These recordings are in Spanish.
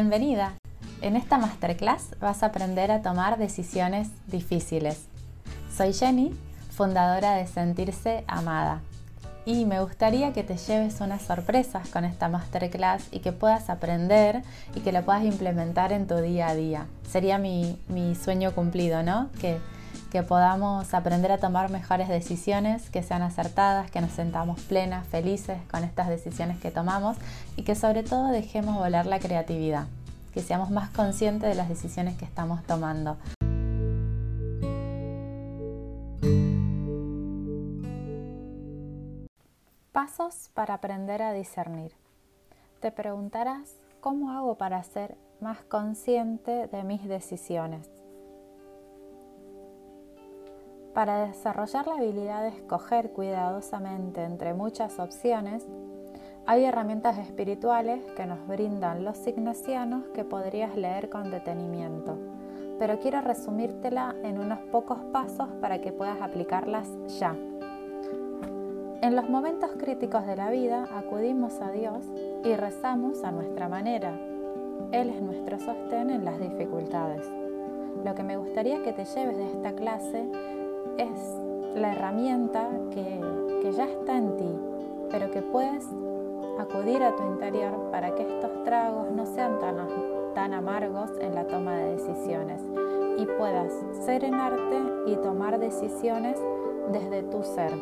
Bienvenida. En esta masterclass vas a aprender a tomar decisiones difíciles. Soy Jenny, fundadora de Sentirse Amada. Y me gustaría que te lleves unas sorpresas con esta masterclass y que puedas aprender y que lo puedas implementar en tu día a día. Sería mi, sueño cumplido, ¿no? Que, que podamos aprender a tomar mejores decisiones, que sean acertadas, que nos sentamos plenas, felices con estas decisiones que tomamos y que sobre todo dejemos volar la creatividad, que seamos más conscientes de las decisiones que estamos tomando. Pasos para aprender a discernir. Te preguntarás, ¿cómo hago para ser más consciente de mis decisiones? Para desarrollar la habilidad de escoger cuidadosamente entre muchas opciones, hay herramientas espirituales que nos brindan los ignacianos que podrías leer con detenimiento, pero quiero resumírtela en unos pocos pasos para que puedas aplicarlas ya. En los momentos críticos de la vida acudimos a Dios y rezamos a nuestra manera. Él es nuestro sostén en las dificultades. Lo que me gustaría que te lleves de esta clase es la herramienta que, ya está en ti, pero que puedes acudir a tu interior para que estos tragos no sean tan, tan amargos en la toma de decisiones y puedas serenarte y tomar decisiones desde tu ser.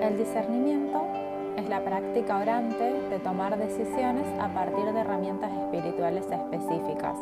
El discernimiento es la práctica orante de tomar decisiones a partir de herramientas espirituales específicas.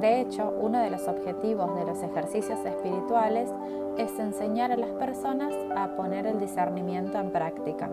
De hecho, uno de los objetivos de los ejercicios espirituales es enseñar a las personas a poner el discernimiento en práctica.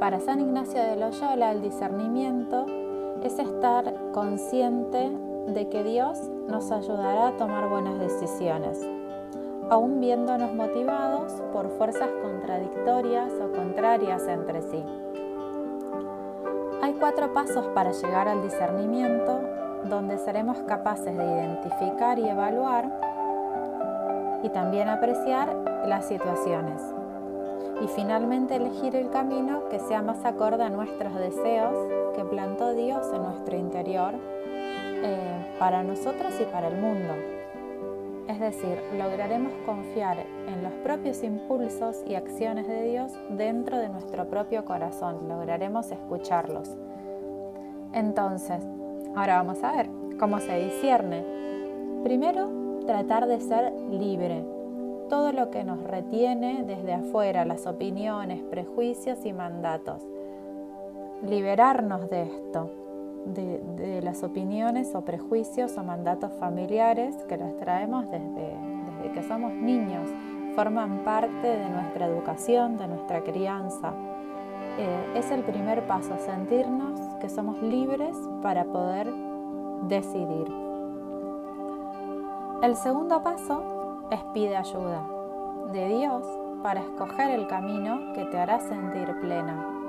Para San Ignacio de Loyola, el discernimiento es estar consciente de que Dios nos ayudará a tomar buenas decisiones, aún viéndonos motivados por fuerzas contradictorias o contrarias entre sí. Hay cuatro pasos para llegar al discernimiento donde seremos capaces de identificar y evaluar y también apreciar las situaciones. Y finalmente elegir el camino que sea más acorde a nuestros deseos que plantó Dios en nuestro interior eh, para nosotros y para el mundo. Es decir, lograremos confiar en los propios impulsos y acciones de Dios dentro de nuestro propio corazón, lograremos escucharlos. Entonces, ahora vamos a ver cómo se discierne. Primero, tratar de ser libre. Todo lo que nos retiene desde afuera, las opiniones, prejuicios y mandatos. Liberarnos de esto de, las opiniones o prejuicios o mandatos familiares que los traemos desde, desde que somos niños, forman parte de nuestra educación, de nuestra crianza. Eh, es el primer paso, sentirnos que somos libres para poder decidir. El segundo paso es pide ayuda de Dios para escoger el camino que te hará sentir plena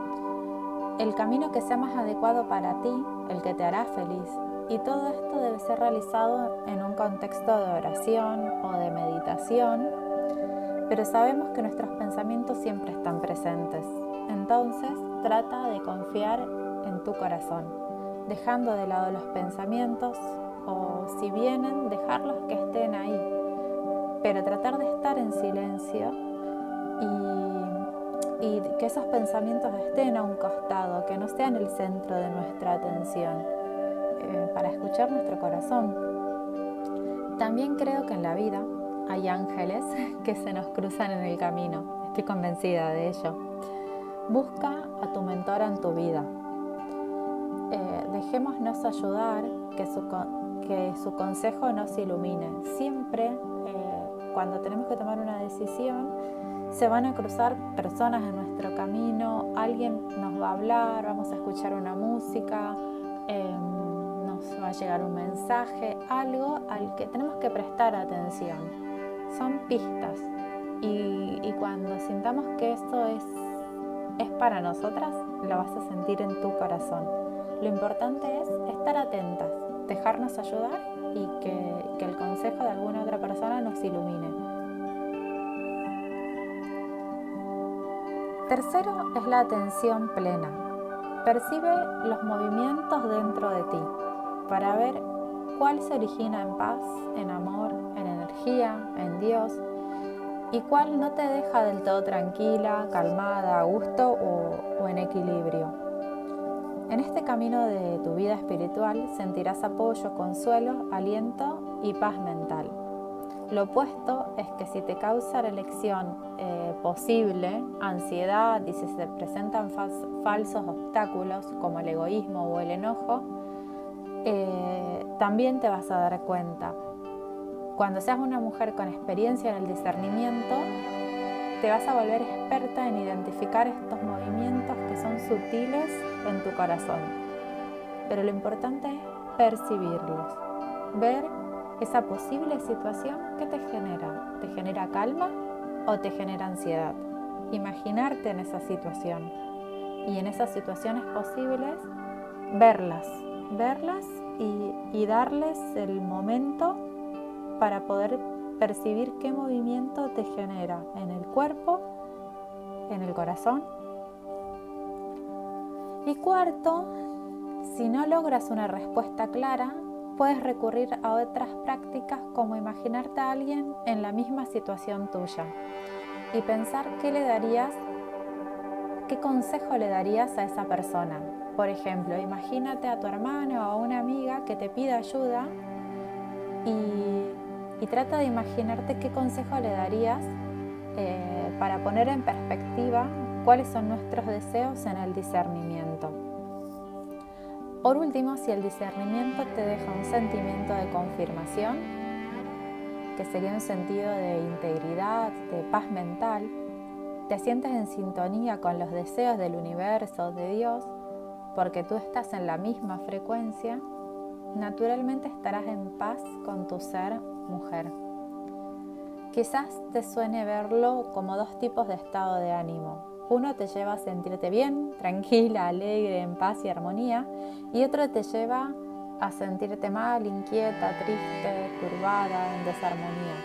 el camino que sea más adecuado para ti, el que te hará feliz. Y todo esto debe ser realizado en un contexto de oración o de meditación, pero sabemos que nuestros pensamientos siempre están presentes. Entonces trata de confiar en tu corazón, dejando de lado los pensamientos o si vienen, dejarlos que estén ahí, pero tratar de estar en silencio y que esos pensamientos estén a un costado, que no sean el centro de nuestra atención, eh, para escuchar nuestro corazón. También creo que en la vida hay ángeles que se nos cruzan en el camino, estoy convencida de ello. Busca a tu mentor en tu vida. Eh, dejémonos ayudar, que su, que su consejo nos ilumine. Siempre, eh, cuando tenemos que tomar una decisión, se van a cruzar personas en nuestro camino, alguien nos va a hablar, vamos a escuchar una música, em, nos va a llegar un mensaje, algo al que tenemos que prestar atención. Son pistas y, cuando sintamos que esto es, es para nosotras, lo vas a sentir en tu corazón. Lo importante es estar atentas, dejarnos ayudar y que el consejo de alguna otra persona nos ilumine. Tercero es la atención plena. Percibe los movimientos dentro de ti para ver cuál se origina en paz, en amor, en energía, en Dios y cuál no te deja del todo tranquila, calmada, a gusto o, en equilibrio. En este camino de tu vida espiritual sentirás apoyo, consuelo, aliento y paz mental. Lo opuesto es que si te causa la elección eh, posible ansiedad y si se presentan falsos obstáculos como el egoísmo o el enojo, eh, también te vas a dar cuenta. Cuando seas una mujer con experiencia en el discernimiento, te vas a volver experta en identificar estos movimientos que son sutiles en tu corazón. Pero lo importante es percibirlos, ver esa posible situación que te genera. ¿Te genera calma o te genera ansiedad? Imaginarte en esa situación y en esas situaciones posibles verlas, verlas y, darles el momento para poder percibir qué movimiento te genera en el cuerpo, en el corazón. Y cuarto, si no logras una respuesta clara, puedes recurrir a otras prácticas como imaginarte a alguien en la misma situación tuya y pensar qué le darías, qué consejo le darías a esa persona. Por ejemplo, imagínate a tu hermano o a una amiga que te pide ayuda y, trata de imaginarte qué consejo le darías eh, para poner en perspectiva cuáles son nuestros deseos en el discernimiento. Por último, si el discernimiento te deja un sentimiento de confirmación, que sería un sentido de integridad, de paz mental, te sientes en sintonía con los deseos del universo, de Dios, porque tú estás en la misma frecuencia, naturalmente estarás en paz con tu ser mujer. Quizás te suene verlo como dos tipos de estado de ánimo, uno te lleva a sentirte bien, tranquila, alegre, en paz y armonía, y otro te lleva a sentirte mal, inquieta, triste, turbada, en desarmonía.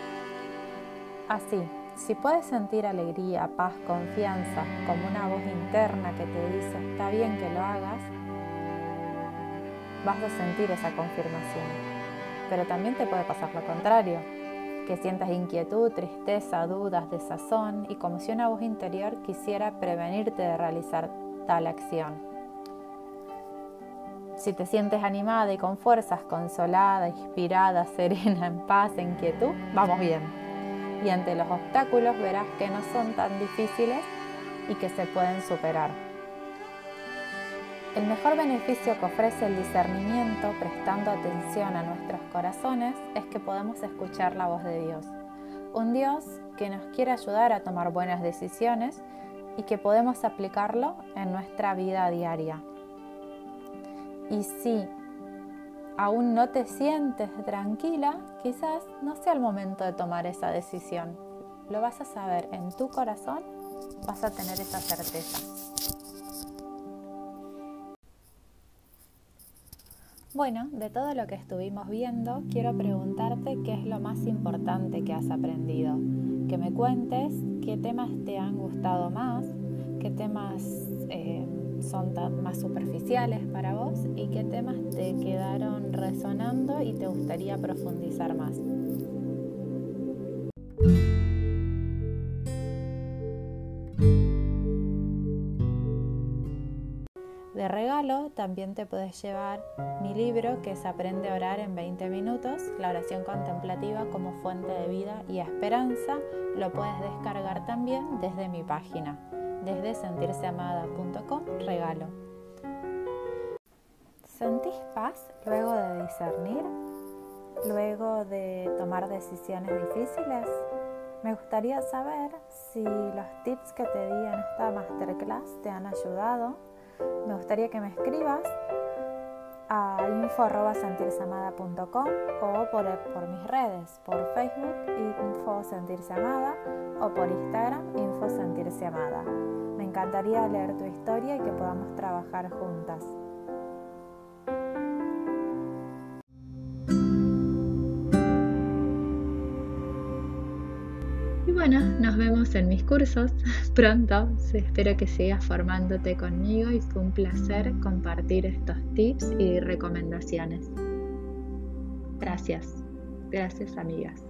Así, si puedes sentir alegría, paz, confianza, como una voz interna que te dice está bien que lo hagas, vas a sentir esa confirmación. Pero también te puede pasar lo contrario que sientas inquietud, tristeza, dudas, desazón y como si una voz interior quisiera prevenirte de realizar tal acción. Si te sientes animada y con fuerzas, consolada, inspirada, serena, en paz, en quietud, vamos bien. Y ante los obstáculos verás que no son tan difíciles y que se pueden superar. El mejor beneficio que ofrece el discernimiento prestando atención a nuestros corazones es que podemos escuchar la voz de Dios. Un Dios que nos quiere ayudar a tomar buenas decisiones y que podemos aplicarlo en nuestra vida diaria. Y si aún no te sientes tranquila, quizás no sea el momento de tomar esa decisión. Lo vas a saber en tu corazón, vas a tener esa certeza. Bueno, de todo lo que estuvimos viendo, quiero preguntarte qué es lo más importante que has aprendido. Que me cuentes qué temas te han gustado más, qué temas eh, son más superficiales para vos y qué temas te quedaron resonando y te gustaría profundizar más. También te puedes llevar mi libro que es Aprende a orar en 20 minutos, la oración contemplativa como fuente de vida y esperanza. Lo puedes descargar también desde mi página, desde sentirseamada.com regalo. ¿Sentís paz luego de discernir? ¿Luego de tomar decisiones difíciles? Me gustaría saber si los tips que te di en esta masterclass te han ayudado me gustaría que me escribas a info.sentirseamada.com o por, por, mis redes, por Facebook Info Sentirse Amada o por Instagram Info Sentirse Amada. Me encantaría leer tu historia y que podamos trabajar juntas. Bueno, nos vemos en mis cursos pronto. Espero que sigas formándote conmigo y fue un placer compartir estos tips y recomendaciones. Gracias. Gracias amigas.